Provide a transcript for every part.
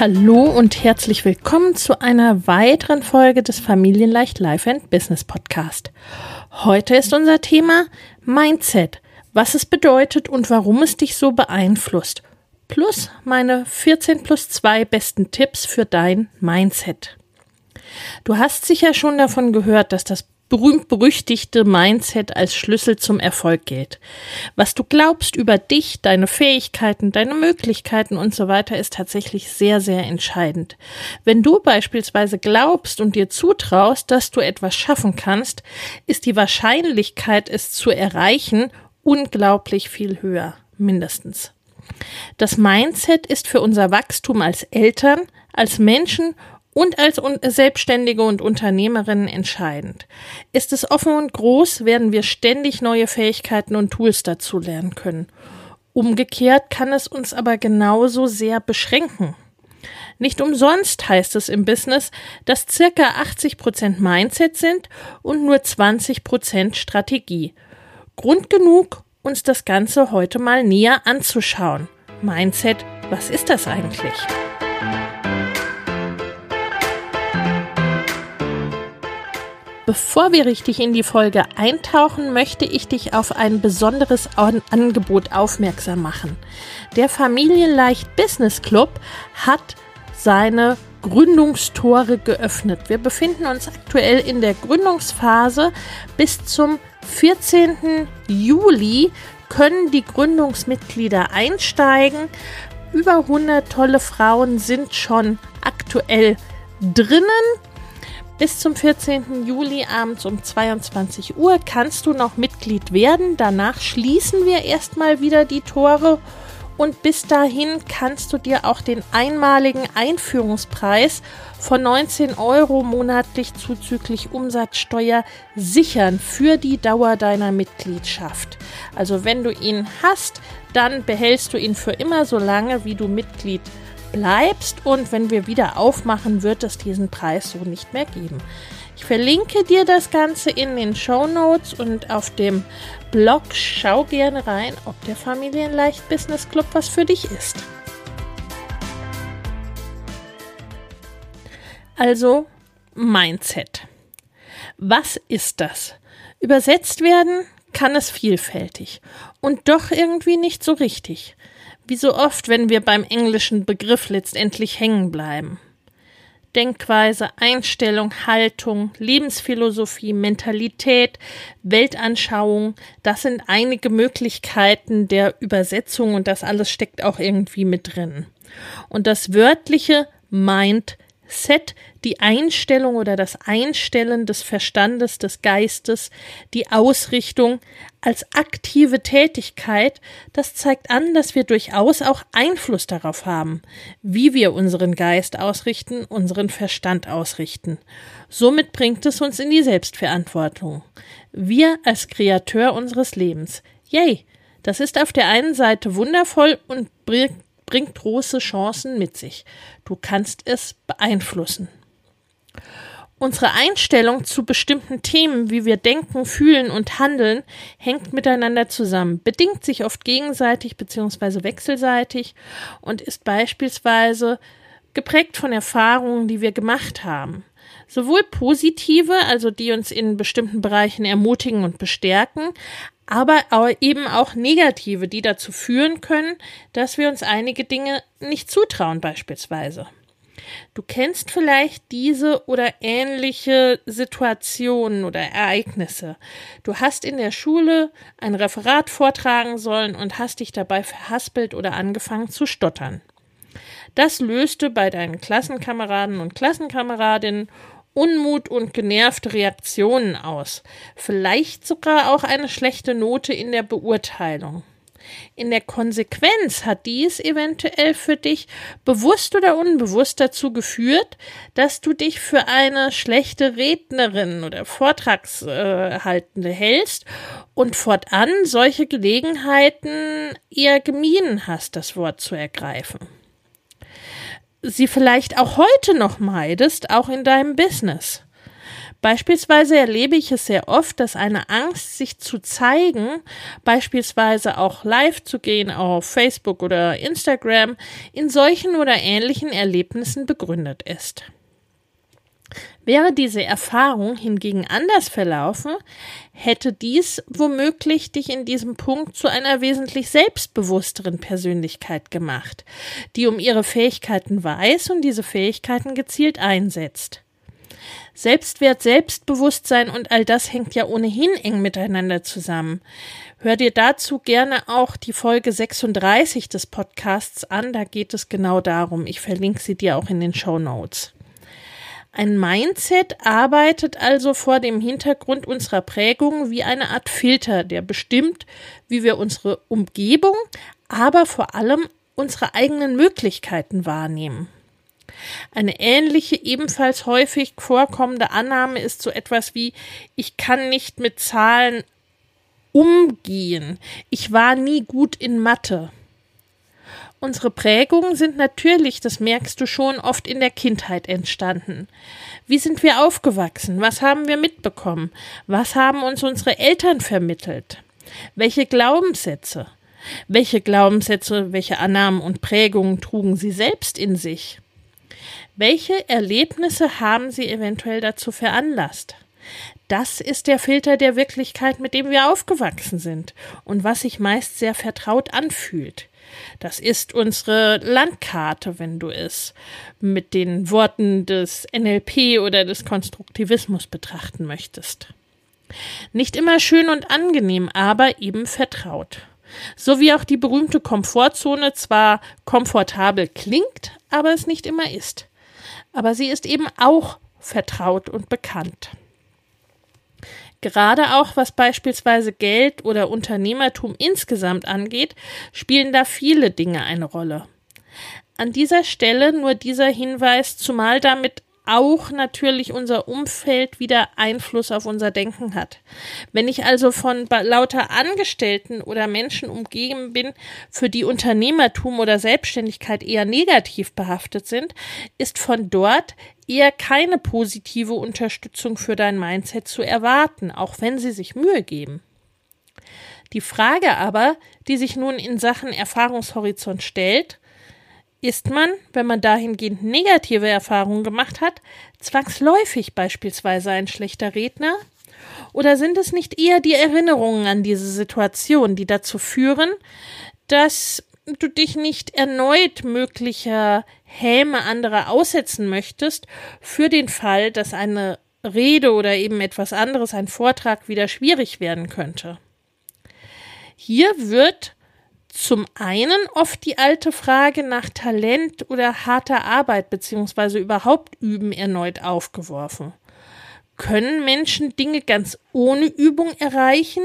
Hallo und herzlich willkommen zu einer weiteren Folge des Familienleicht Life and Business Podcast. Heute ist unser Thema Mindset, was es bedeutet und warum es dich so beeinflusst. Plus meine 14 plus 2 besten Tipps für dein Mindset. Du hast sicher schon davon gehört, dass das berühmt-berüchtigte Mindset als Schlüssel zum Erfolg gilt. Was du glaubst über dich, deine Fähigkeiten, deine Möglichkeiten und so weiter ist tatsächlich sehr, sehr entscheidend. Wenn du beispielsweise glaubst und dir zutraust, dass du etwas schaffen kannst, ist die Wahrscheinlichkeit, es zu erreichen, unglaublich viel höher, mindestens. Das Mindset ist für unser Wachstum als Eltern, als Menschen und als Selbstständige und Unternehmerinnen entscheidend. Ist es offen und groß, werden wir ständig neue Fähigkeiten und Tools dazu lernen können. Umgekehrt kann es uns aber genauso sehr beschränken. Nicht umsonst heißt es im Business, dass circa 80 Prozent Mindset sind und nur 20 Prozent Strategie. Grund genug, uns das Ganze heute mal näher anzuschauen. Mindset, was ist das eigentlich? Bevor wir richtig in die Folge eintauchen, möchte ich dich auf ein besonderes Angebot aufmerksam machen. Der Familienleicht Business Club hat seine Gründungstore geöffnet. Wir befinden uns aktuell in der Gründungsphase. Bis zum 14. Juli können die Gründungsmitglieder einsteigen. Über 100 tolle Frauen sind schon aktuell drinnen. Bis zum 14. Juli abends um 22 Uhr kannst du noch Mitglied werden. Danach schließen wir erstmal wieder die Tore und bis dahin kannst du dir auch den einmaligen Einführungspreis von 19 Euro monatlich zuzüglich Umsatzsteuer sichern für die Dauer deiner Mitgliedschaft. Also wenn du ihn hast, dann behältst du ihn für immer so lange, wie du Mitglied bist bleibst und wenn wir wieder aufmachen, wird es diesen Preis so nicht mehr geben. Ich verlinke dir das Ganze in den Show Notes und auf dem Blog. Schau gerne rein, ob der Familienleicht Business Club was für dich ist. Also Mindset. Was ist das? Übersetzt werden kann es vielfältig und doch irgendwie nicht so richtig. Wie so oft, wenn wir beim englischen Begriff letztendlich hängen bleiben. Denkweise, Einstellung, Haltung, Lebensphilosophie, Mentalität, Weltanschauung, das sind einige Möglichkeiten der Übersetzung und das alles steckt auch irgendwie mit drin. Und das wörtliche Mind Set, die Einstellung oder das Einstellen des Verstandes, des Geistes, die Ausrichtung als aktive Tätigkeit, das zeigt an, dass wir durchaus auch Einfluss darauf haben, wie wir unseren Geist ausrichten, unseren Verstand ausrichten. Somit bringt es uns in die Selbstverantwortung. Wir als Kreateur unseres Lebens. Yay! Das ist auf der einen Seite wundervoll und bringt bringt große Chancen mit sich. Du kannst es beeinflussen. Unsere Einstellung zu bestimmten Themen, wie wir denken, fühlen und handeln, hängt miteinander zusammen, bedingt sich oft gegenseitig bzw. wechselseitig und ist beispielsweise geprägt von Erfahrungen, die wir gemacht haben. Sowohl positive, also die uns in bestimmten Bereichen ermutigen und bestärken, aber eben auch negative, die dazu führen können, dass wir uns einige Dinge nicht zutrauen beispielsweise. Du kennst vielleicht diese oder ähnliche Situationen oder Ereignisse. Du hast in der Schule ein Referat vortragen sollen und hast dich dabei verhaspelt oder angefangen zu stottern. Das löste bei deinen Klassenkameraden und Klassenkameradinnen Unmut und genervte Reaktionen aus, vielleicht sogar auch eine schlechte Note in der Beurteilung. In der Konsequenz hat dies eventuell für dich bewusst oder unbewusst dazu geführt, dass du dich für eine schlechte Rednerin oder Vortragshaltende hältst und fortan solche Gelegenheiten eher gemieden hast, das Wort zu ergreifen sie vielleicht auch heute noch meidest, auch in deinem Business. Beispielsweise erlebe ich es sehr oft, dass eine Angst, sich zu zeigen, beispielsweise auch live zu gehen auf Facebook oder Instagram, in solchen oder ähnlichen Erlebnissen begründet ist. Wäre diese Erfahrung hingegen anders verlaufen, hätte dies womöglich dich in diesem Punkt zu einer wesentlich selbstbewussteren Persönlichkeit gemacht, die um ihre Fähigkeiten weiß und diese Fähigkeiten gezielt einsetzt. Selbstwert, Selbstbewusstsein und all das hängt ja ohnehin eng miteinander zusammen. Hör dir dazu gerne auch die Folge 36 des Podcasts an, da geht es genau darum. Ich verlinke sie dir auch in den Show Notes. Ein Mindset arbeitet also vor dem Hintergrund unserer Prägung wie eine Art Filter, der bestimmt, wie wir unsere Umgebung, aber vor allem unsere eigenen Möglichkeiten wahrnehmen. Eine ähnliche, ebenfalls häufig vorkommende Annahme ist so etwas wie ich kann nicht mit Zahlen umgehen. Ich war nie gut in Mathe. Unsere Prägungen sind natürlich, das merkst du schon, oft in der Kindheit entstanden. Wie sind wir aufgewachsen? Was haben wir mitbekommen? Was haben uns unsere Eltern vermittelt? Welche Glaubenssätze? Welche Glaubenssätze, welche Annahmen und Prägungen trugen sie selbst in sich? Welche Erlebnisse haben sie eventuell dazu veranlasst? Das ist der Filter der Wirklichkeit, mit dem wir aufgewachsen sind und was sich meist sehr vertraut anfühlt. Das ist unsere Landkarte, wenn du es mit den Worten des NLP oder des Konstruktivismus betrachten möchtest. Nicht immer schön und angenehm, aber eben vertraut. So wie auch die berühmte Komfortzone zwar komfortabel klingt, aber es nicht immer ist. Aber sie ist eben auch vertraut und bekannt. Gerade auch was beispielsweise Geld oder Unternehmertum insgesamt angeht, spielen da viele Dinge eine Rolle. An dieser Stelle nur dieser Hinweis, zumal damit auch natürlich unser Umfeld wieder Einfluss auf unser Denken hat. Wenn ich also von lauter Angestellten oder Menschen umgeben bin, für die Unternehmertum oder Selbstständigkeit eher negativ behaftet sind, ist von dort eher keine positive Unterstützung für dein Mindset zu erwarten, auch wenn sie sich Mühe geben. Die Frage aber, die sich nun in Sachen Erfahrungshorizont stellt, ist man, wenn man dahingehend negative Erfahrungen gemacht hat, zwangsläufig beispielsweise ein schlechter Redner? Oder sind es nicht eher die Erinnerungen an diese Situation, die dazu führen, dass du dich nicht erneut möglicher Häme anderer aussetzen möchtest, für den Fall, dass eine Rede oder eben etwas anderes, ein Vortrag wieder schwierig werden könnte? Hier wird zum einen oft die alte Frage nach Talent oder harter Arbeit beziehungsweise überhaupt Üben erneut aufgeworfen. Können Menschen Dinge ganz ohne Übung erreichen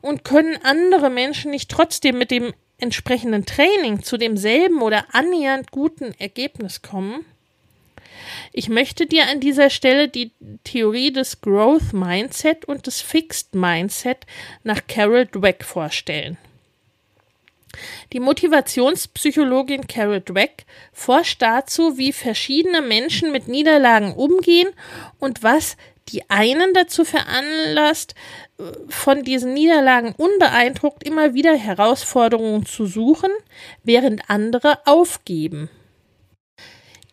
und können andere Menschen nicht trotzdem mit dem entsprechenden Training zu demselben oder annähernd guten Ergebnis kommen? Ich möchte dir an dieser Stelle die Theorie des Growth Mindset und des Fixed Mindset nach Carol Dweck vorstellen. Die Motivationspsychologin Carol Dweck forscht dazu, wie verschiedene Menschen mit Niederlagen umgehen und was die einen dazu veranlasst, von diesen Niederlagen unbeeindruckt immer wieder Herausforderungen zu suchen, während andere aufgeben.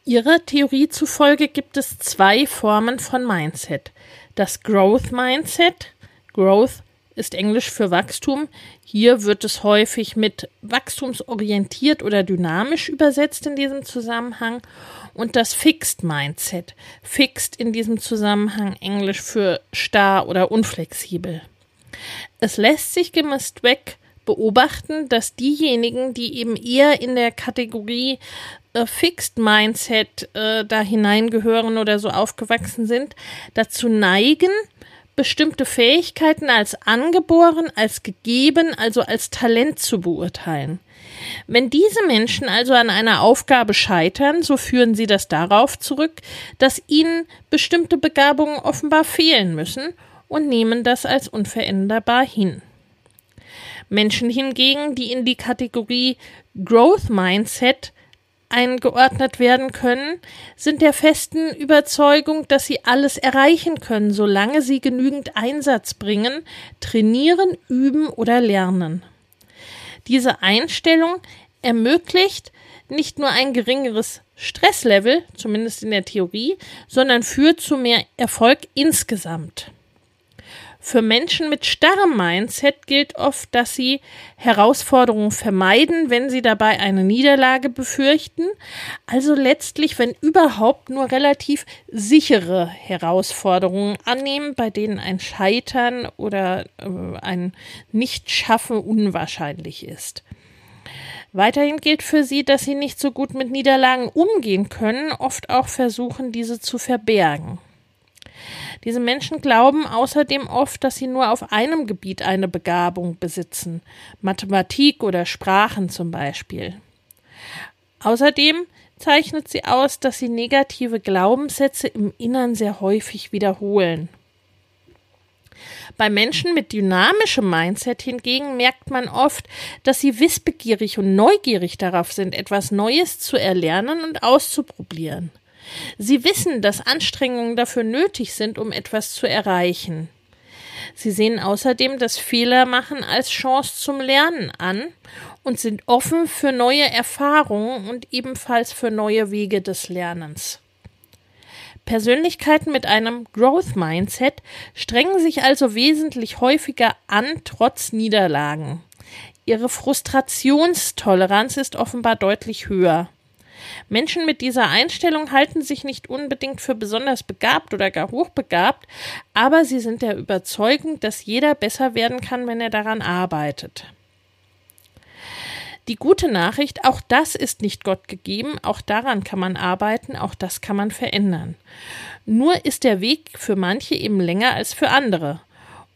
Ihrer Theorie zufolge gibt es zwei Formen von Mindset. Das Growth Mindset. Growth ist Englisch für Wachstum. Hier wird es häufig mit wachstumsorientiert oder dynamisch übersetzt in diesem Zusammenhang. Und das Fixed Mindset. Fixed in diesem Zusammenhang Englisch für starr oder unflexibel. Es lässt sich gemisst weg beobachten, dass diejenigen, die eben eher in der Kategorie äh, Fixed Mindset äh, da hineingehören oder so aufgewachsen sind, dazu neigen, bestimmte Fähigkeiten als angeboren, als gegeben, also als Talent zu beurteilen. Wenn diese Menschen also an einer Aufgabe scheitern, so führen sie das darauf zurück, dass ihnen bestimmte Begabungen offenbar fehlen müssen und nehmen das als unveränderbar hin. Menschen hingegen, die in die Kategorie Growth Mindset eingeordnet werden können, sind der festen Überzeugung, dass sie alles erreichen können, solange sie genügend Einsatz bringen, trainieren, üben oder lernen. Diese Einstellung ermöglicht nicht nur ein geringeres Stresslevel, zumindest in der Theorie, sondern führt zu mehr Erfolg insgesamt. Für Menschen mit starrem Mindset gilt oft, dass sie Herausforderungen vermeiden, wenn sie dabei eine Niederlage befürchten, also letztlich, wenn überhaupt, nur relativ sichere Herausforderungen annehmen, bei denen ein Scheitern oder äh, ein Nichtschaffen unwahrscheinlich ist. Weiterhin gilt für sie, dass sie nicht so gut mit Niederlagen umgehen können, oft auch versuchen, diese zu verbergen. Diese Menschen glauben außerdem oft, dass sie nur auf einem Gebiet eine Begabung besitzen, Mathematik oder Sprachen zum Beispiel. Außerdem zeichnet sie aus, dass sie negative Glaubenssätze im Innern sehr häufig wiederholen. Bei Menschen mit dynamischem Mindset hingegen merkt man oft, dass sie wissbegierig und neugierig darauf sind, etwas Neues zu erlernen und auszuprobieren. Sie wissen, dass Anstrengungen dafür nötig sind, um etwas zu erreichen. Sie sehen außerdem das Fehlermachen als Chance zum Lernen an und sind offen für neue Erfahrungen und ebenfalls für neue Wege des Lernens. Persönlichkeiten mit einem Growth Mindset strengen sich also wesentlich häufiger an, trotz Niederlagen. Ihre Frustrationstoleranz ist offenbar deutlich höher. Menschen mit dieser Einstellung halten sich nicht unbedingt für besonders begabt oder gar hochbegabt, aber sie sind der Überzeugung, dass jeder besser werden kann, wenn er daran arbeitet. Die gute Nachricht, auch das ist nicht Gott gegeben, auch daran kann man arbeiten, auch das kann man verändern. Nur ist der Weg für manche eben länger als für andere.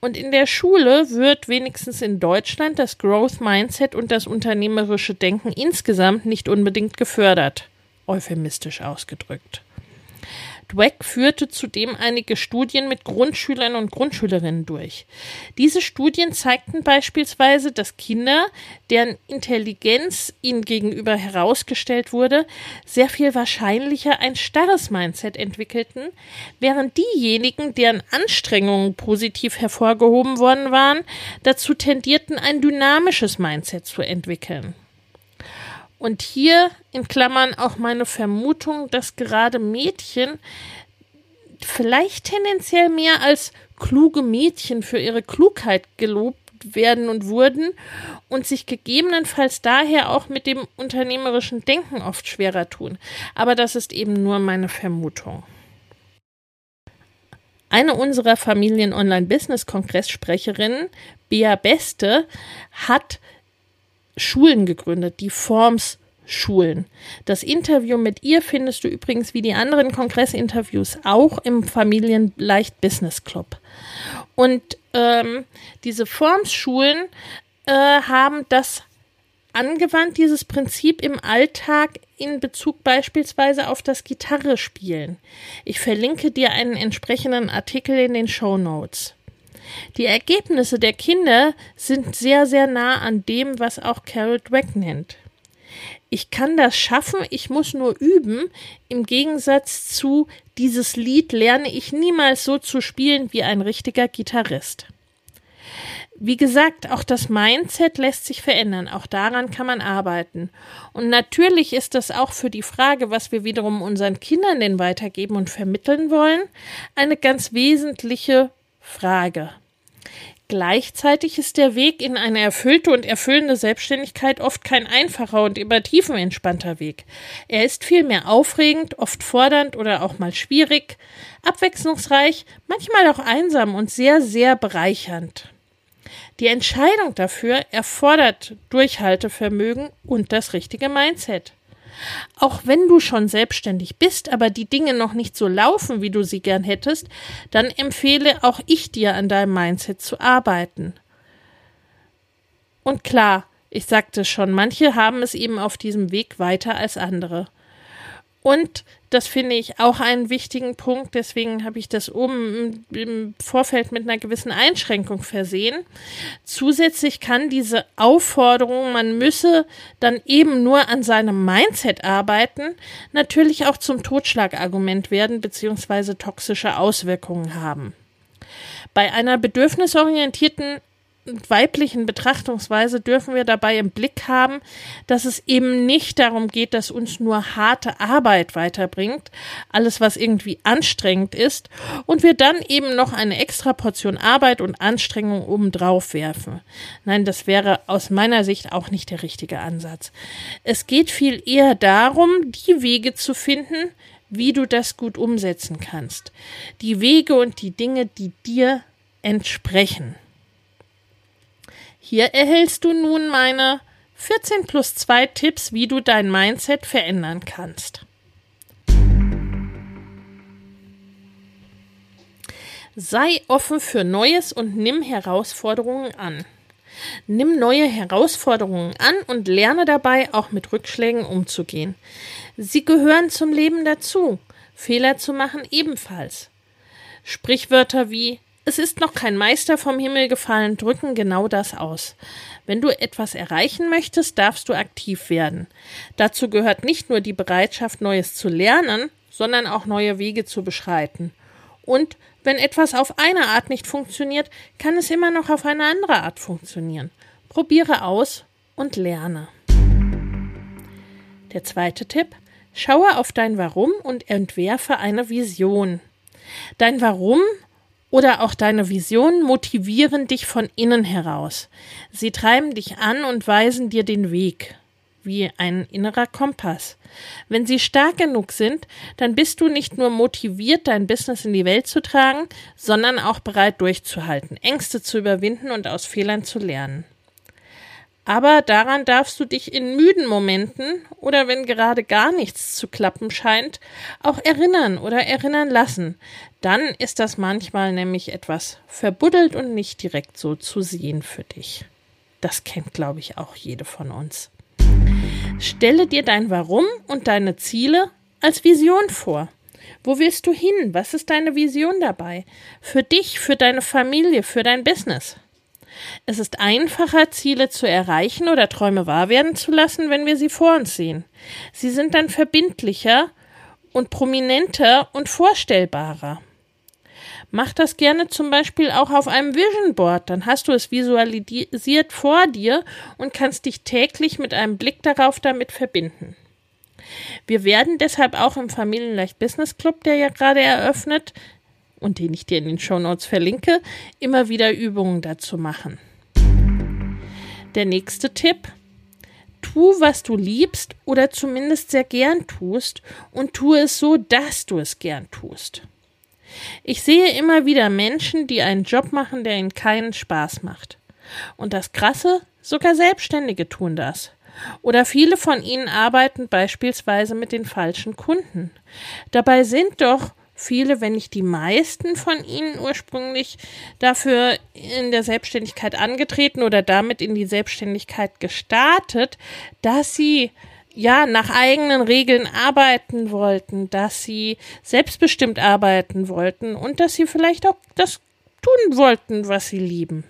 Und in der Schule wird wenigstens in Deutschland das Growth Mindset und das unternehmerische Denken insgesamt nicht unbedingt gefördert euphemistisch ausgedrückt. Dweck führte zudem einige Studien mit Grundschülern und Grundschülerinnen durch. Diese Studien zeigten beispielsweise, dass Kinder, deren Intelligenz ihnen gegenüber herausgestellt wurde, sehr viel wahrscheinlicher ein starres Mindset entwickelten, während diejenigen, deren Anstrengungen positiv hervorgehoben worden waren, dazu tendierten, ein dynamisches Mindset zu entwickeln. Und hier in Klammern auch meine Vermutung, dass gerade Mädchen vielleicht tendenziell mehr als kluge Mädchen für ihre Klugheit gelobt werden und wurden und sich gegebenenfalls daher auch mit dem unternehmerischen Denken oft schwerer tun. Aber das ist eben nur meine Vermutung. Eine unserer Familien-Online-Business-Kongress-Sprecherinnen, Bea Beste, hat Schulen gegründet, die Forms Schulen. Das Interview mit ihr findest du übrigens wie die anderen Kongressinterviews auch im Familienleicht Business Club. Und ähm, diese Formschulen äh, haben das angewandt, dieses Prinzip im Alltag in Bezug beispielsweise auf das Gitarre spielen. Ich verlinke dir einen entsprechenden Artikel in den Show Notes. Die Ergebnisse der Kinder sind sehr, sehr nah an dem, was auch Carol Dweck nennt. Ich kann das schaffen, ich muss nur üben. Im Gegensatz zu dieses Lied lerne ich niemals so zu spielen wie ein richtiger Gitarrist. Wie gesagt, auch das Mindset lässt sich verändern. Auch daran kann man arbeiten. Und natürlich ist das auch für die Frage, was wir wiederum unseren Kindern denn weitergeben und vermitteln wollen, eine ganz wesentliche Frage. Gleichzeitig ist der Weg in eine erfüllte und erfüllende Selbstständigkeit oft kein einfacher und über Tiefen entspannter Weg. Er ist vielmehr aufregend, oft fordernd oder auch mal schwierig, abwechslungsreich, manchmal auch einsam und sehr, sehr bereichernd. Die Entscheidung dafür erfordert Durchhaltevermögen und das richtige Mindset. Auch wenn du schon selbstständig bist, aber die Dinge noch nicht so laufen, wie du sie gern hättest, dann empfehle auch ich dir an deinem Mindset zu arbeiten. Und klar, ich sagte schon, manche haben es eben auf diesem Weg weiter als andere. Und das finde ich auch einen wichtigen Punkt. Deswegen habe ich das oben im Vorfeld mit einer gewissen Einschränkung versehen. Zusätzlich kann diese Aufforderung, man müsse dann eben nur an seinem Mindset arbeiten, natürlich auch zum Totschlagargument werden bzw. toxische Auswirkungen haben. Bei einer bedürfnisorientierten weiblichen Betrachtungsweise dürfen wir dabei im Blick haben, dass es eben nicht darum geht, dass uns nur harte Arbeit weiterbringt, alles was irgendwie anstrengend ist, und wir dann eben noch eine extra Portion Arbeit und Anstrengung obendrauf werfen. Nein, das wäre aus meiner Sicht auch nicht der richtige Ansatz. Es geht viel eher darum, die Wege zu finden, wie du das gut umsetzen kannst. Die Wege und die Dinge, die dir entsprechen. Hier erhältst du nun meine 14 plus 2 Tipps, wie du dein Mindset verändern kannst. Sei offen für Neues und nimm Herausforderungen an. Nimm neue Herausforderungen an und lerne dabei auch mit Rückschlägen umzugehen. Sie gehören zum Leben dazu. Fehler zu machen ebenfalls. Sprichwörter wie es ist noch kein Meister vom Himmel gefallen, drücken genau das aus. Wenn du etwas erreichen möchtest, darfst du aktiv werden. Dazu gehört nicht nur die Bereitschaft, Neues zu lernen, sondern auch neue Wege zu beschreiten. Und wenn etwas auf eine Art nicht funktioniert, kann es immer noch auf eine andere Art funktionieren. Probiere aus und lerne. Der zweite Tipp. Schaue auf dein Warum und entwerfe eine Vision. Dein Warum oder auch deine Visionen motivieren dich von innen heraus. Sie treiben dich an und weisen dir den Weg, wie ein innerer Kompass. Wenn sie stark genug sind, dann bist du nicht nur motiviert, dein Business in die Welt zu tragen, sondern auch bereit durchzuhalten, Ängste zu überwinden und aus Fehlern zu lernen. Aber daran darfst du dich in müden Momenten oder wenn gerade gar nichts zu klappen scheint, auch erinnern oder erinnern lassen. Dann ist das manchmal nämlich etwas verbuddelt und nicht direkt so zu sehen für dich. Das kennt, glaube ich, auch jede von uns. Stelle dir dein Warum und deine Ziele als Vision vor. Wo willst du hin? Was ist deine Vision dabei? Für dich, für deine Familie, für dein Business? Es ist einfacher, Ziele zu erreichen oder Träume wahr werden zu lassen, wenn wir sie vor uns sehen. Sie sind dann verbindlicher und prominenter und vorstellbarer. Mach das gerne zum Beispiel auch auf einem Vision Board, dann hast du es visualisiert vor dir und kannst dich täglich mit einem Blick darauf damit verbinden. Wir werden deshalb auch im Familienleicht Business Club, der ja gerade eröffnet, und den ich dir in den Show Notes verlinke, immer wieder Übungen dazu machen. Der nächste Tipp. Tu, was du liebst oder zumindest sehr gern tust und tu es so, dass du es gern tust. Ich sehe immer wieder Menschen, die einen Job machen, der ihnen keinen Spaß macht. Und das Krasse, sogar Selbstständige tun das. Oder viele von ihnen arbeiten beispielsweise mit den falschen Kunden. Dabei sind doch viele, wenn nicht die meisten von ihnen ursprünglich dafür in der Selbstständigkeit angetreten oder damit in die Selbstständigkeit gestartet, dass sie ja nach eigenen Regeln arbeiten wollten, dass sie selbstbestimmt arbeiten wollten und dass sie vielleicht auch das tun wollten, was sie lieben.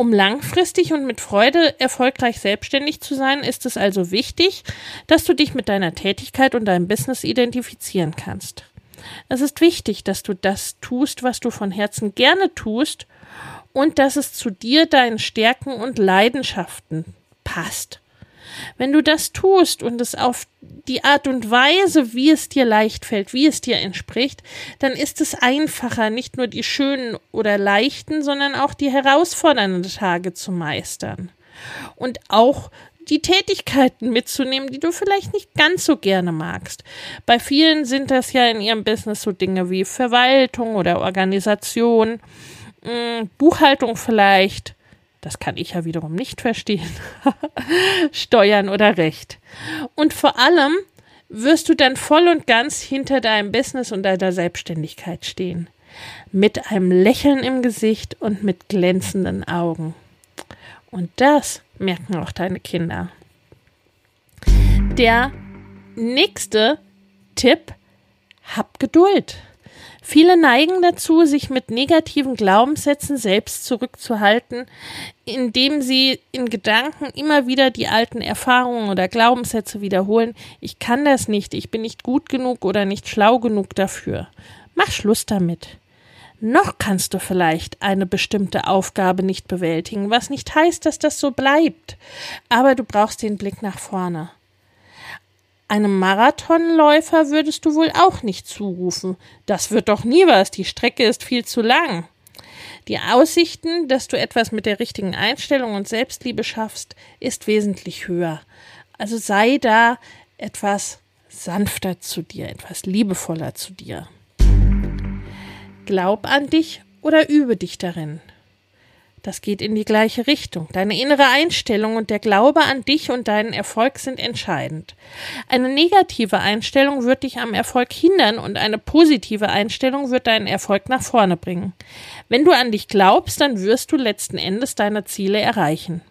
Um langfristig und mit Freude erfolgreich selbstständig zu sein, ist es also wichtig, dass du dich mit deiner Tätigkeit und deinem Business identifizieren kannst. Es ist wichtig, dass du das tust, was du von Herzen gerne tust und dass es zu dir, deinen Stärken und Leidenschaften passt. Wenn du das tust und es auf die Art und Weise, wie es dir leicht fällt, wie es dir entspricht, dann ist es einfacher, nicht nur die schönen oder leichten, sondern auch die herausfordernden Tage zu meistern. Und auch die Tätigkeiten mitzunehmen, die du vielleicht nicht ganz so gerne magst. Bei vielen sind das ja in ihrem Business so Dinge wie Verwaltung oder Organisation, hm, Buchhaltung vielleicht, das kann ich ja wiederum nicht verstehen, Steuern oder Recht. Und vor allem wirst du dann voll und ganz hinter deinem Business und deiner Selbstständigkeit stehen. Mit einem Lächeln im Gesicht und mit glänzenden Augen. Und das merken auch deine Kinder. Der nächste Tipp, hab Geduld. Viele neigen dazu, sich mit negativen Glaubenssätzen selbst zurückzuhalten, indem sie in Gedanken immer wieder die alten Erfahrungen oder Glaubenssätze wiederholen. Ich kann das nicht, ich bin nicht gut genug oder nicht schlau genug dafür. Mach Schluss damit. Noch kannst du vielleicht eine bestimmte Aufgabe nicht bewältigen, was nicht heißt, dass das so bleibt. Aber du brauchst den Blick nach vorne. Einem Marathonläufer würdest du wohl auch nicht zurufen. Das wird doch nie was, die Strecke ist viel zu lang. Die Aussichten, dass du etwas mit der richtigen Einstellung und Selbstliebe schaffst, ist wesentlich höher. Also sei da etwas sanfter zu dir, etwas liebevoller zu dir. Glaub an dich oder übe dich darin. Das geht in die gleiche Richtung. Deine innere Einstellung und der Glaube an dich und deinen Erfolg sind entscheidend. Eine negative Einstellung wird dich am Erfolg hindern und eine positive Einstellung wird deinen Erfolg nach vorne bringen. Wenn du an dich glaubst, dann wirst du letzten Endes deine Ziele erreichen.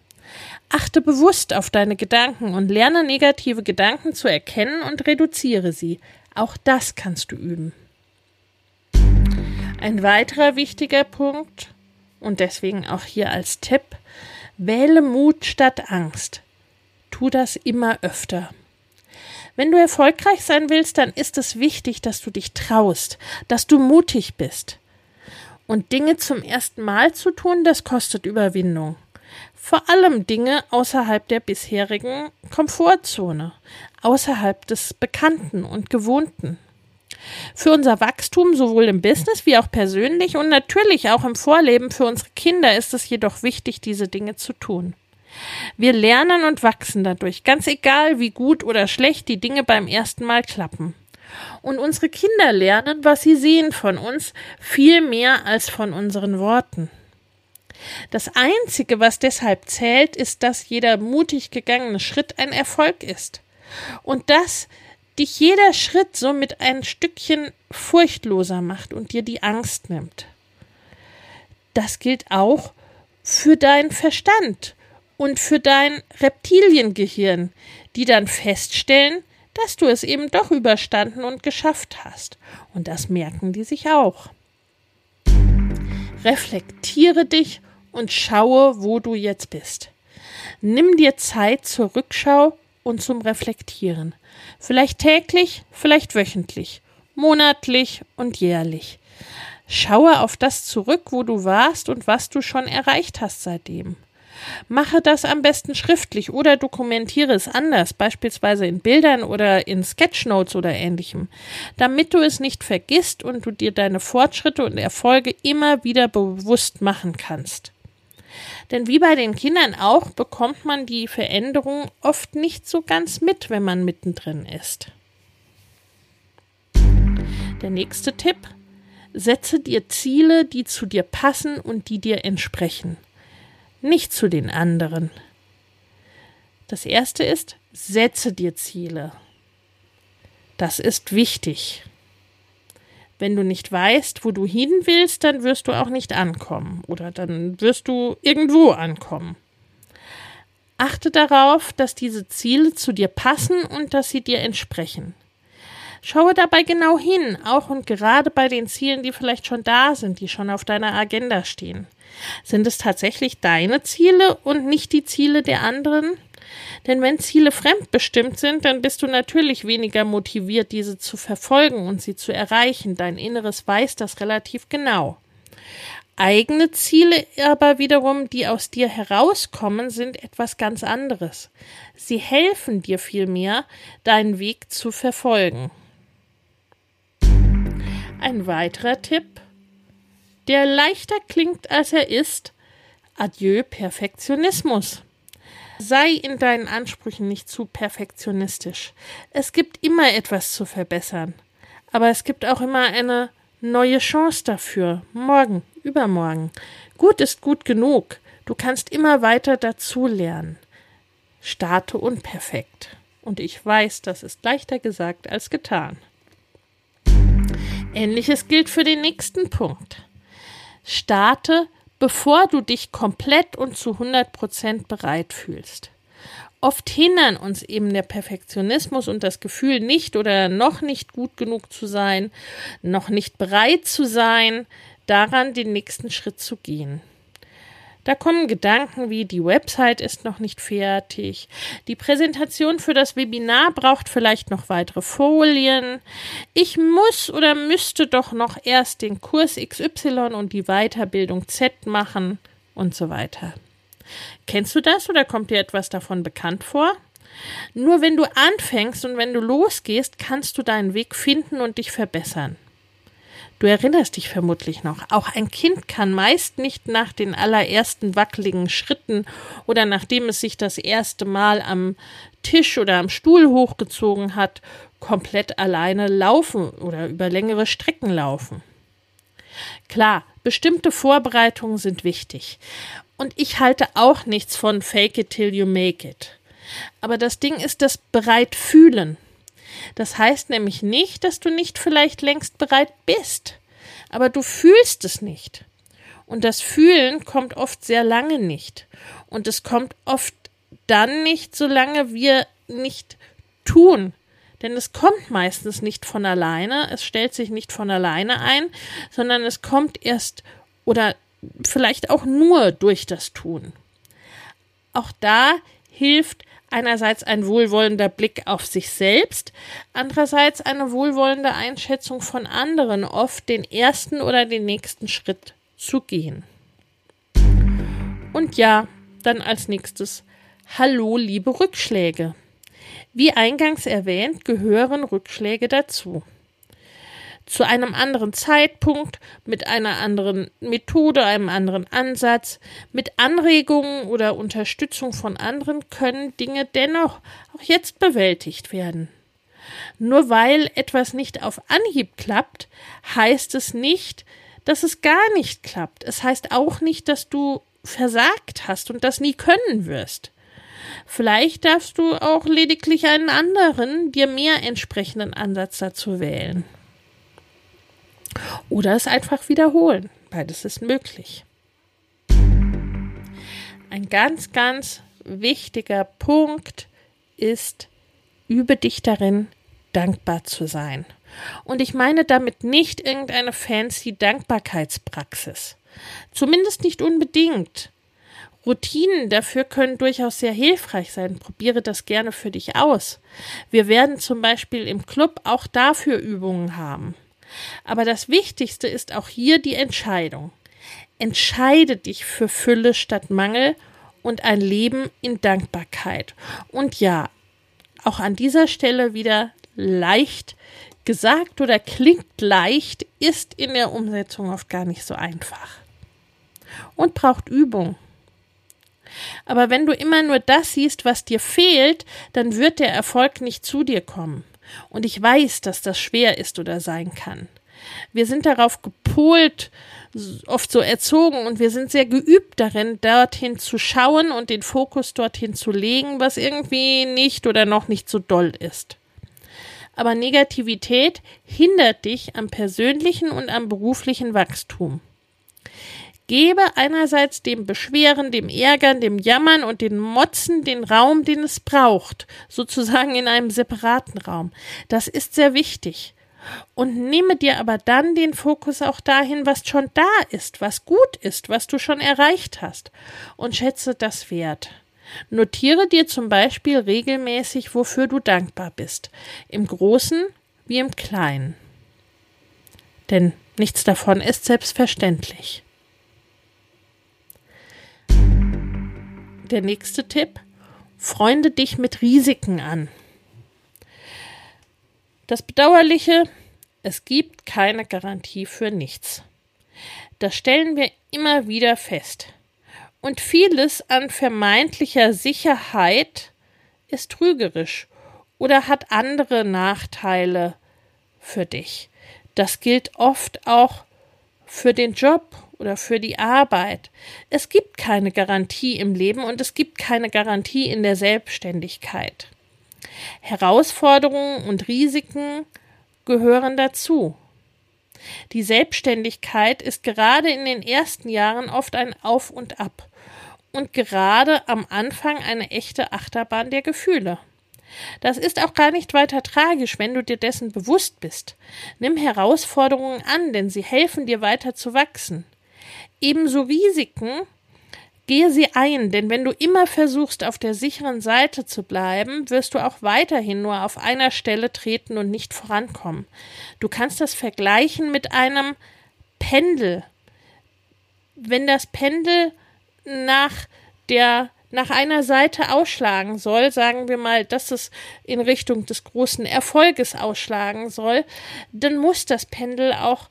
Achte bewusst auf deine Gedanken und lerne negative Gedanken zu erkennen und reduziere sie. Auch das kannst du üben. Ein weiterer wichtiger Punkt und deswegen auch hier als Tipp, wähle Mut statt Angst. Tu das immer öfter. Wenn du erfolgreich sein willst, dann ist es wichtig, dass du dich traust, dass du mutig bist. Und Dinge zum ersten Mal zu tun, das kostet Überwindung. Vor allem Dinge außerhalb der bisherigen Komfortzone, außerhalb des Bekannten und Gewohnten. Für unser Wachstum sowohl im Business wie auch persönlich und natürlich auch im Vorleben für unsere Kinder ist es jedoch wichtig, diese Dinge zu tun. Wir lernen und wachsen dadurch, ganz egal wie gut oder schlecht die Dinge beim ersten Mal klappen. Und unsere Kinder lernen, was sie sehen von uns, viel mehr als von unseren Worten. Das Einzige, was deshalb zählt, ist, dass jeder mutig gegangene Schritt ein Erfolg ist. Und das dich jeder Schritt somit ein Stückchen furchtloser macht und dir die Angst nimmt. Das gilt auch für deinen Verstand und für dein Reptiliengehirn, die dann feststellen, dass du es eben doch überstanden und geschafft hast. Und das merken die sich auch. Reflektiere dich und schaue, wo du jetzt bist. Nimm dir Zeit zur Rückschau und zum Reflektieren. Vielleicht täglich, vielleicht wöchentlich, monatlich und jährlich. Schaue auf das zurück, wo du warst und was du schon erreicht hast seitdem. Mache das am besten schriftlich oder dokumentiere es anders, beispielsweise in Bildern oder in Sketchnotes oder ähnlichem, damit du es nicht vergisst und du dir deine Fortschritte und Erfolge immer wieder bewusst machen kannst. Denn wie bei den Kindern auch bekommt man die Veränderung oft nicht so ganz mit, wenn man mittendrin ist. Der nächste Tipp. Setze dir Ziele, die zu dir passen und die dir entsprechen, nicht zu den anderen. Das erste ist, setze dir Ziele. Das ist wichtig. Wenn du nicht weißt, wo du hin willst, dann wirst du auch nicht ankommen oder dann wirst du irgendwo ankommen. Achte darauf, dass diese Ziele zu dir passen und dass sie dir entsprechen. Schaue dabei genau hin, auch und gerade bei den Zielen, die vielleicht schon da sind, die schon auf deiner Agenda stehen. Sind es tatsächlich deine Ziele und nicht die Ziele der anderen? Denn wenn Ziele fremdbestimmt sind, dann bist du natürlich weniger motiviert, diese zu verfolgen und sie zu erreichen. Dein Inneres weiß das relativ genau. Eigene Ziele aber wiederum, die aus dir herauskommen, sind etwas ganz anderes. Sie helfen dir vielmehr, deinen Weg zu verfolgen. Ein weiterer Tipp, der leichter klingt, als er ist. Adieu Perfektionismus. Sei in deinen Ansprüchen nicht zu perfektionistisch. Es gibt immer etwas zu verbessern. Aber es gibt auch immer eine neue Chance dafür. Morgen, übermorgen. Gut ist gut genug. Du kannst immer weiter dazulernen. Starte unperfekt. Und ich weiß, das ist leichter gesagt als getan. Ähnliches gilt für den nächsten Punkt. Starte bevor du dich komplett und zu 100 Prozent bereit fühlst. Oft hindern uns eben der Perfektionismus und das Gefühl, nicht oder noch nicht gut genug zu sein, noch nicht bereit zu sein, daran den nächsten Schritt zu gehen. Da kommen Gedanken wie die Website ist noch nicht fertig, die Präsentation für das Webinar braucht vielleicht noch weitere Folien, ich muss oder müsste doch noch erst den Kurs XY und die Weiterbildung Z machen und so weiter. Kennst du das oder kommt dir etwas davon bekannt vor? Nur wenn du anfängst und wenn du losgehst, kannst du deinen Weg finden und dich verbessern. Du erinnerst dich vermutlich noch, auch ein Kind kann meist nicht nach den allerersten wackeligen Schritten oder nachdem es sich das erste Mal am Tisch oder am Stuhl hochgezogen hat, komplett alleine laufen oder über längere Strecken laufen. Klar, bestimmte Vorbereitungen sind wichtig. Und ich halte auch nichts von Fake it till you make it. Aber das Ding ist das bereit fühlen. Das heißt nämlich nicht, dass du nicht vielleicht längst bereit bist, aber du fühlst es nicht. Und das Fühlen kommt oft sehr lange nicht. Und es kommt oft dann nicht, solange wir nicht tun. Denn es kommt meistens nicht von alleine, es stellt sich nicht von alleine ein, sondern es kommt erst oder vielleicht auch nur durch das Tun. Auch da hilft einerseits ein wohlwollender Blick auf sich selbst, andererseits eine wohlwollende Einschätzung von anderen, oft den ersten oder den nächsten Schritt zu gehen. Und ja, dann als nächstes Hallo, liebe Rückschläge. Wie eingangs erwähnt, gehören Rückschläge dazu zu einem anderen Zeitpunkt, mit einer anderen Methode, einem anderen Ansatz, mit Anregungen oder Unterstützung von anderen können Dinge dennoch auch jetzt bewältigt werden. Nur weil etwas nicht auf Anhieb klappt, heißt es nicht, dass es gar nicht klappt. Es heißt auch nicht, dass du versagt hast und das nie können wirst. Vielleicht darfst du auch lediglich einen anderen, dir mehr entsprechenden Ansatz dazu wählen. Oder es einfach wiederholen. Beides ist möglich. Ein ganz, ganz wichtiger Punkt ist, übe dich darin, dankbar zu sein. Und ich meine damit nicht irgendeine fancy Dankbarkeitspraxis. Zumindest nicht unbedingt. Routinen dafür können durchaus sehr hilfreich sein. Probiere das gerne für dich aus. Wir werden zum Beispiel im Club auch dafür Übungen haben. Aber das Wichtigste ist auch hier die Entscheidung. Entscheide dich für Fülle statt Mangel und ein Leben in Dankbarkeit. Und ja, auch an dieser Stelle wieder leicht gesagt oder klingt leicht, ist in der Umsetzung oft gar nicht so einfach. Und braucht Übung. Aber wenn du immer nur das siehst, was dir fehlt, dann wird der Erfolg nicht zu dir kommen. Und ich weiß, dass das schwer ist oder sein kann. Wir sind darauf gepolt, oft so erzogen und wir sind sehr geübt darin, dorthin zu schauen und den Fokus dorthin zu legen, was irgendwie nicht oder noch nicht so doll ist. Aber Negativität hindert dich am persönlichen und am beruflichen Wachstum. Gebe einerseits dem Beschweren, dem Ärgern, dem Jammern und den Motzen den Raum, den es braucht, sozusagen in einem separaten Raum. Das ist sehr wichtig. Und nehme dir aber dann den Fokus auch dahin, was schon da ist, was gut ist, was du schon erreicht hast, und schätze das wert. Notiere dir zum Beispiel regelmäßig, wofür du dankbar bist, im Großen wie im Kleinen. Denn Nichts davon ist selbstverständlich. Der nächste Tipp. Freunde dich mit Risiken an. Das Bedauerliche, es gibt keine Garantie für nichts. Das stellen wir immer wieder fest. Und vieles an vermeintlicher Sicherheit ist trügerisch oder hat andere Nachteile für dich. Das gilt oft auch für den Job oder für die Arbeit. Es gibt keine Garantie im Leben und es gibt keine Garantie in der Selbstständigkeit. Herausforderungen und Risiken gehören dazu. Die Selbstständigkeit ist gerade in den ersten Jahren oft ein Auf und Ab und gerade am Anfang eine echte Achterbahn der Gefühle. Das ist auch gar nicht weiter tragisch, wenn du dir dessen bewusst bist. Nimm Herausforderungen an, denn sie helfen dir weiter zu wachsen. Ebenso Risiken, gehe sie ein, denn wenn du immer versuchst, auf der sicheren Seite zu bleiben, wirst du auch weiterhin nur auf einer Stelle treten und nicht vorankommen. Du kannst das vergleichen mit einem Pendel. Wenn das Pendel nach der nach einer Seite ausschlagen soll, sagen wir mal, dass es in Richtung des großen Erfolges ausschlagen soll, dann muss das Pendel auch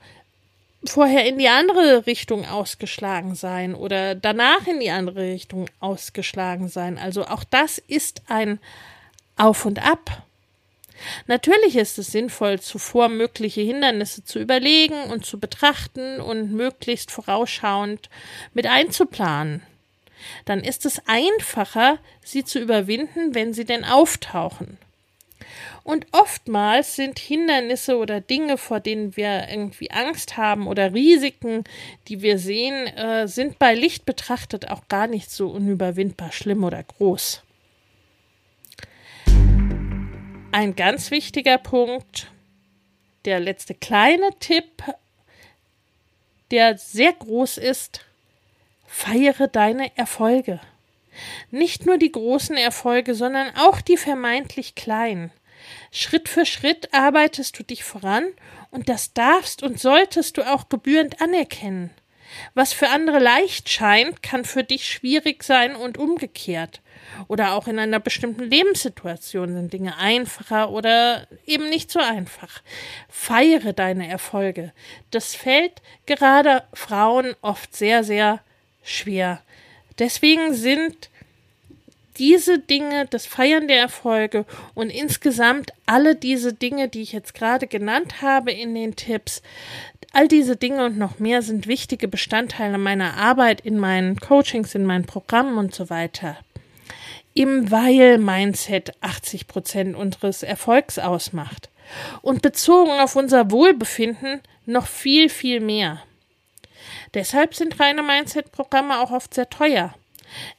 vorher in die andere Richtung ausgeschlagen sein oder danach in die andere Richtung ausgeschlagen sein. Also auch das ist ein Auf und Ab. Natürlich ist es sinnvoll, zuvor mögliche Hindernisse zu überlegen und zu betrachten und möglichst vorausschauend mit einzuplanen dann ist es einfacher, sie zu überwinden, wenn sie denn auftauchen. Und oftmals sind Hindernisse oder Dinge, vor denen wir irgendwie Angst haben oder Risiken, die wir sehen, äh, sind bei Licht betrachtet auch gar nicht so unüberwindbar schlimm oder groß. Ein ganz wichtiger Punkt, der letzte kleine Tipp, der sehr groß ist, Feiere deine Erfolge. Nicht nur die großen Erfolge, sondern auch die vermeintlich kleinen. Schritt für Schritt arbeitest du dich voran und das darfst und solltest du auch gebührend anerkennen. Was für andere leicht scheint, kann für dich schwierig sein und umgekehrt. Oder auch in einer bestimmten Lebenssituation sind Dinge einfacher oder eben nicht so einfach. Feiere deine Erfolge. Das fällt gerade Frauen oft sehr, sehr schwer. Deswegen sind diese Dinge, das Feiern der Erfolge und insgesamt alle diese Dinge, die ich jetzt gerade genannt habe in den Tipps, all diese Dinge und noch mehr sind wichtige Bestandteile meiner Arbeit in meinen Coachings, in meinen Programmen und so weiter. Eben weil Mindset 80 Prozent unseres Erfolgs ausmacht. Und bezogen auf unser Wohlbefinden noch viel, viel mehr. Deshalb sind reine Mindset-Programme auch oft sehr teuer.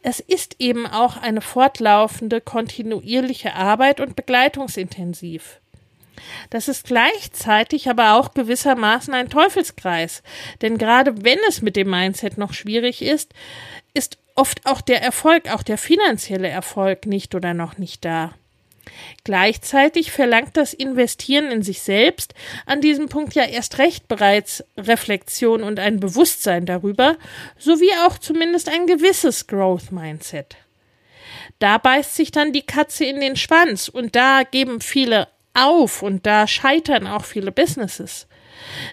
Es ist eben auch eine fortlaufende, kontinuierliche Arbeit und begleitungsintensiv. Das ist gleichzeitig aber auch gewissermaßen ein Teufelskreis, denn gerade wenn es mit dem Mindset noch schwierig ist, ist oft auch der Erfolg, auch der finanzielle Erfolg nicht oder noch nicht da. Gleichzeitig verlangt das Investieren in sich selbst an diesem Punkt ja erst recht bereits Reflexion und ein Bewusstsein darüber, sowie auch zumindest ein gewisses Growth Mindset. Da beißt sich dann die Katze in den Schwanz und da geben viele auf und da scheitern auch viele Businesses.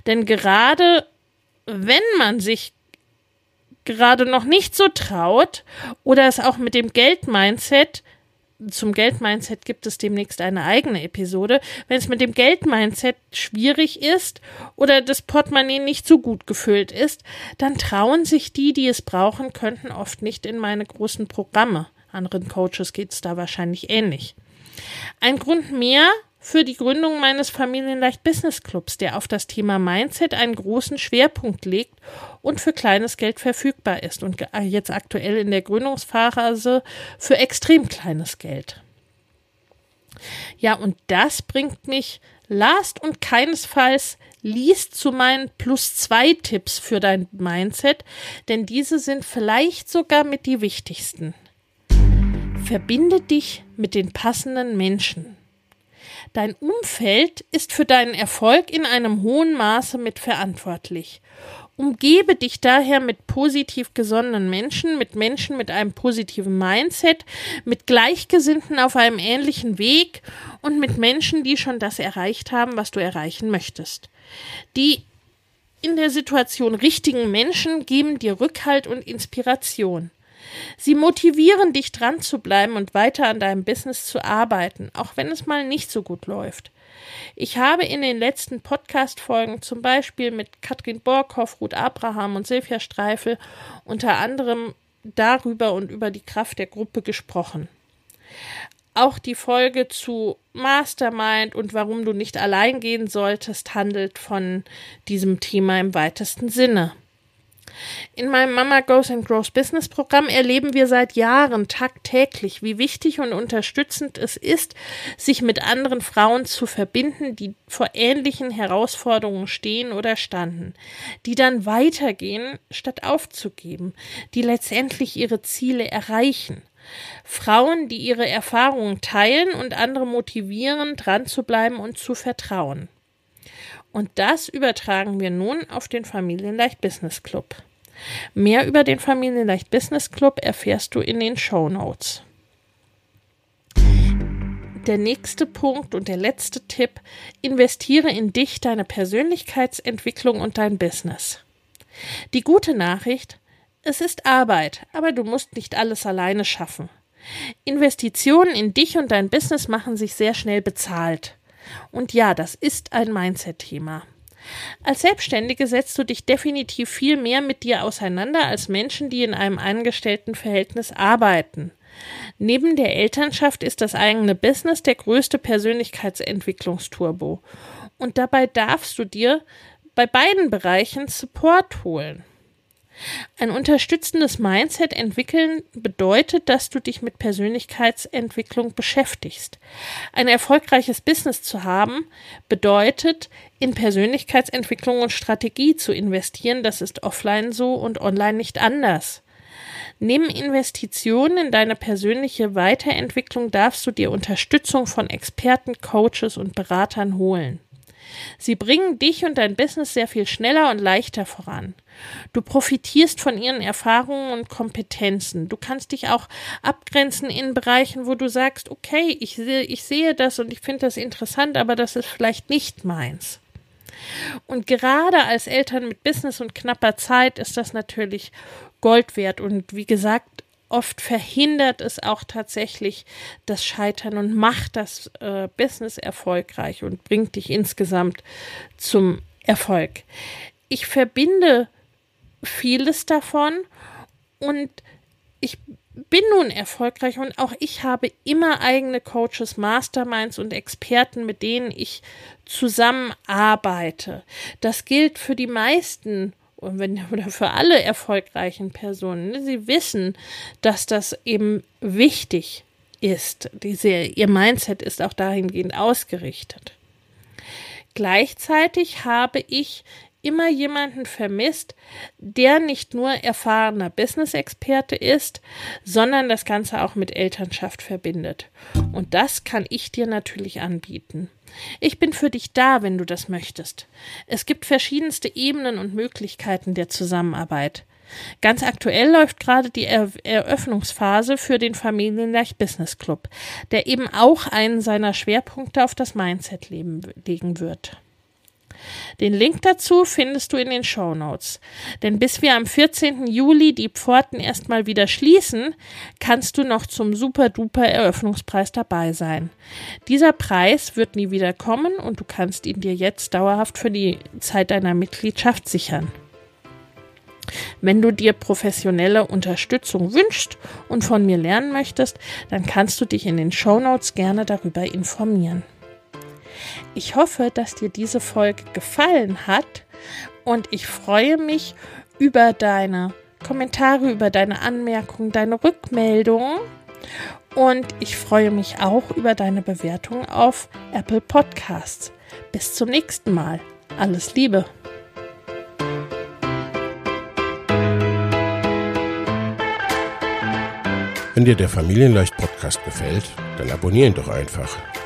Denn gerade wenn man sich gerade noch nicht so traut oder es auch mit dem Geld-Mindset zum Geldmindset gibt es demnächst eine eigene Episode. Wenn es mit dem Geldmindset schwierig ist oder das Portemonnaie nicht so gut gefüllt ist, dann trauen sich die, die es brauchen könnten, oft nicht in meine großen Programme. Anderen Coaches geht es da wahrscheinlich ähnlich. Ein Grund mehr, für die Gründung meines Familienleicht Business Clubs, der auf das Thema Mindset einen großen Schwerpunkt legt und für kleines Geld verfügbar ist und jetzt aktuell in der Gründungsphase für extrem kleines Geld. Ja, und das bringt mich last und keinesfalls liest zu meinen plus zwei Tipps für dein Mindset, denn diese sind vielleicht sogar mit die wichtigsten. Verbinde dich mit den passenden Menschen. Dein Umfeld ist für deinen Erfolg in einem hohen Maße mitverantwortlich. Umgebe dich daher mit positiv gesonnenen Menschen, mit Menschen mit einem positiven Mindset, mit Gleichgesinnten auf einem ähnlichen Weg und mit Menschen, die schon das erreicht haben, was du erreichen möchtest. Die in der Situation richtigen Menschen geben dir Rückhalt und Inspiration. Sie motivieren dich dran zu bleiben und weiter an deinem Business zu arbeiten, auch wenn es mal nicht so gut läuft. Ich habe in den letzten Podcast-Folgen zum Beispiel mit Katrin Borkhoff, Ruth Abraham und Silvia Streifel unter anderem darüber und über die Kraft der Gruppe gesprochen. Auch die Folge zu Mastermind und warum du nicht allein gehen solltest handelt von diesem Thema im weitesten Sinne. In meinem Mama Goes and Grows Business Programm erleben wir seit Jahren tagtäglich, wie wichtig und unterstützend es ist, sich mit anderen Frauen zu verbinden, die vor ähnlichen Herausforderungen stehen oder standen, die dann weitergehen, statt aufzugeben, die letztendlich ihre Ziele erreichen. Frauen, die ihre Erfahrungen teilen und andere motivieren, dran zu bleiben und zu vertrauen. Und das übertragen wir nun auf den Familienleicht Business Club. Mehr über den Familienleicht Business Club erfährst du in den Show Notes. Der nächste Punkt und der letzte Tipp, investiere in dich, deine Persönlichkeitsentwicklung und dein Business. Die gute Nachricht, es ist Arbeit, aber du musst nicht alles alleine schaffen. Investitionen in dich und dein Business machen sich sehr schnell bezahlt. Und ja, das ist ein Mindset-Thema. Als Selbstständige setzt du dich definitiv viel mehr mit dir auseinander als Menschen, die in einem Angestelltenverhältnis arbeiten. Neben der Elternschaft ist das eigene Business der größte Persönlichkeitsentwicklungsturbo. Und dabei darfst du dir bei beiden Bereichen Support holen. Ein unterstützendes Mindset entwickeln bedeutet, dass du dich mit Persönlichkeitsentwicklung beschäftigst. Ein erfolgreiches Business zu haben bedeutet, in Persönlichkeitsentwicklung und Strategie zu investieren. Das ist offline so und online nicht anders. Neben Investitionen in deine persönliche Weiterentwicklung darfst du dir Unterstützung von Experten, Coaches und Beratern holen. Sie bringen dich und dein Business sehr viel schneller und leichter voran. Du profitierst von ihren Erfahrungen und Kompetenzen. Du kannst dich auch abgrenzen in Bereichen, wo du sagst, okay, ich sehe, ich sehe das und ich finde das interessant, aber das ist vielleicht nicht meins. Und gerade als Eltern mit Business und knapper Zeit ist das natürlich Gold wert. Und wie gesagt, oft verhindert es auch tatsächlich das Scheitern und macht das äh, Business erfolgreich und bringt dich insgesamt zum Erfolg. Ich verbinde vieles davon und ich bin nun erfolgreich und auch ich habe immer eigene Coaches, Masterminds und Experten, mit denen ich zusammenarbeite. Das gilt für die meisten und wenn, oder für alle erfolgreichen Personen. Ne? Sie wissen, dass das eben wichtig ist. Diese, ihr Mindset ist auch dahingehend ausgerichtet. Gleichzeitig habe ich immer jemanden vermisst, der nicht nur erfahrener Business-Experte ist, sondern das Ganze auch mit Elternschaft verbindet. Und das kann ich dir natürlich anbieten. Ich bin für dich da, wenn du das möchtest. Es gibt verschiedenste Ebenen und Möglichkeiten der Zusammenarbeit. Ganz aktuell läuft gerade die er Eröffnungsphase für den Familienleicht Business Club, der eben auch einen seiner Schwerpunkte auf das Mindset legen wird. Den Link dazu findest du in den Show Notes. Denn bis wir am 14. Juli die Pforten erstmal wieder schließen, kannst du noch zum super duper Eröffnungspreis dabei sein. Dieser Preis wird nie wieder kommen und du kannst ihn dir jetzt dauerhaft für die Zeit deiner Mitgliedschaft sichern. Wenn du dir professionelle Unterstützung wünschst und von mir lernen möchtest, dann kannst du dich in den Show Notes gerne darüber informieren. Ich hoffe, dass dir diese Folge gefallen hat und ich freue mich über deine Kommentare, über deine Anmerkungen, deine Rückmeldungen und ich freue mich auch über deine Bewertung auf Apple Podcasts. Bis zum nächsten Mal. Alles Liebe. Wenn dir der Familienleicht Podcast gefällt, dann abonniere doch einfach